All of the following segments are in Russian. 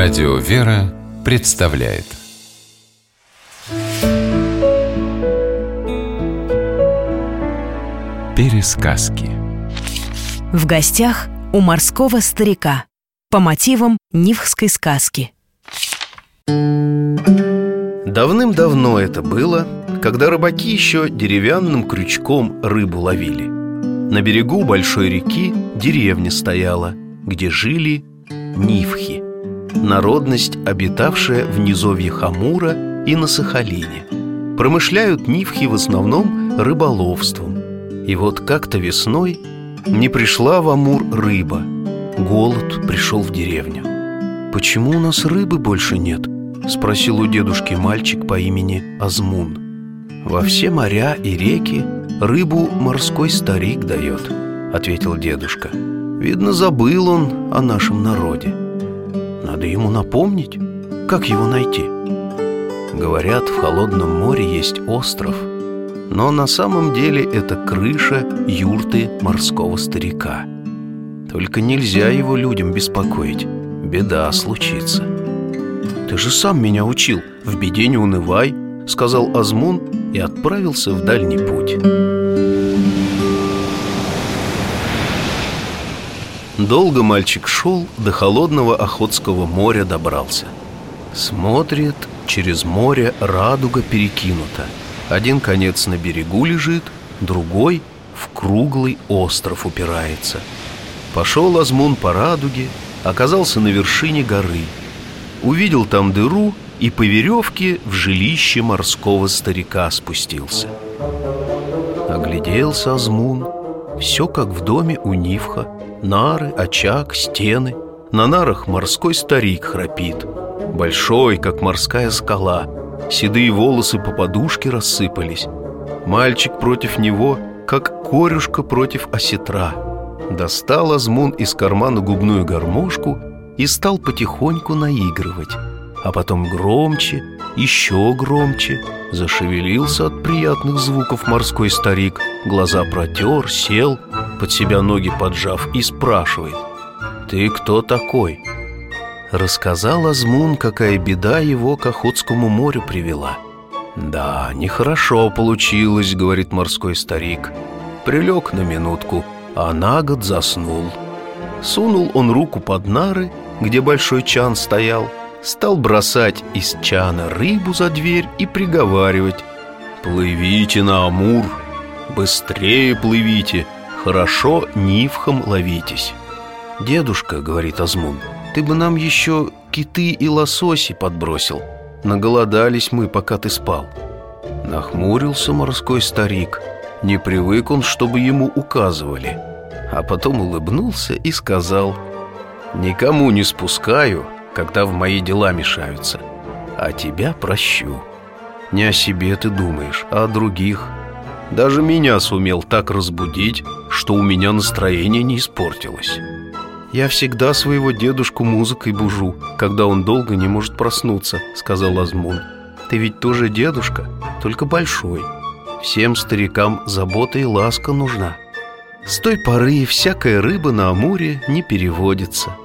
Радио «Вера» представляет Пересказки В гостях у морского старика по мотивам Нивхской сказки. Давным-давно это было, когда рыбаки еще деревянным крючком рыбу ловили. На берегу большой реки деревня стояла, где жили нивхи народность, обитавшая в низовьях Амура и на Сахалине. Промышляют нивхи в основном рыболовством. И вот как-то весной не пришла в Амур рыба. Голод пришел в деревню. «Почему у нас рыбы больше нет?» – спросил у дедушки мальчик по имени Азмун. «Во все моря и реки рыбу морской старик дает», – ответил дедушка. «Видно, забыл он о нашем народе». Надо ему напомнить, как его найти. Говорят, в холодном море есть остров, но на самом деле это крыша юрты морского старика. Только нельзя его людям беспокоить, беда случится. «Ты же сам меня учил, в беде не унывай», — сказал Азмун и отправился в дальний путь. Долго мальчик шел, до холодного Охотского моря добрался. Смотрит, через море радуга перекинута. Один конец на берегу лежит, другой в круглый остров упирается. Пошел Азмун по радуге, оказался на вершине горы. Увидел там дыру и по веревке в жилище морского старика спустился. Огляделся Азмун, все как в доме у Нивха – Нары, очаг, стены. На нарах морской старик храпит. Большой, как морская скала. Седые волосы по подушке рассыпались. Мальчик против него, как корюшка против осетра. Достал Азмун из кармана губную гармошку И стал потихоньку наигрывать. А потом громче, еще громче Зашевелился от приятных звуков морской старик. Глаза протер, сел под себя ноги поджав, и спрашивает «Ты кто такой?» Рассказал Азмун, какая беда его к Охотскому морю привела «Да, нехорошо получилось», — говорит морской старик Прилег на минутку, а на год заснул Сунул он руку под нары, где большой чан стоял Стал бросать из чана рыбу за дверь и приговаривать «Плывите на Амур, быстрее плывите!» Хорошо нивхом ловитесь Дедушка, говорит Азмун, ты бы нам еще киты и лососи подбросил. Наголодались мы, пока ты спал Нахмурился морской старик. Не привык он, чтобы ему указывали. А потом улыбнулся и сказал. Никому не спускаю, когда в мои дела мешаются. А тебя прощу. Не о себе ты думаешь, а о других Даже меня сумел так разбудить что у меня настроение не испортилось. «Я всегда своего дедушку музыкой бужу, когда он долго не может проснуться», — сказал Азмун. «Ты ведь тоже дедушка, только большой. Всем старикам забота и ласка нужна. С той поры всякая рыба на Амуре не переводится.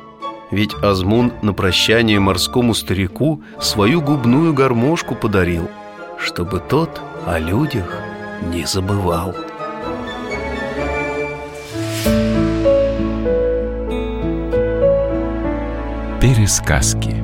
Ведь Азмун на прощание морскому старику свою губную гармошку подарил, чтобы тот о людях не забывал». Пересказки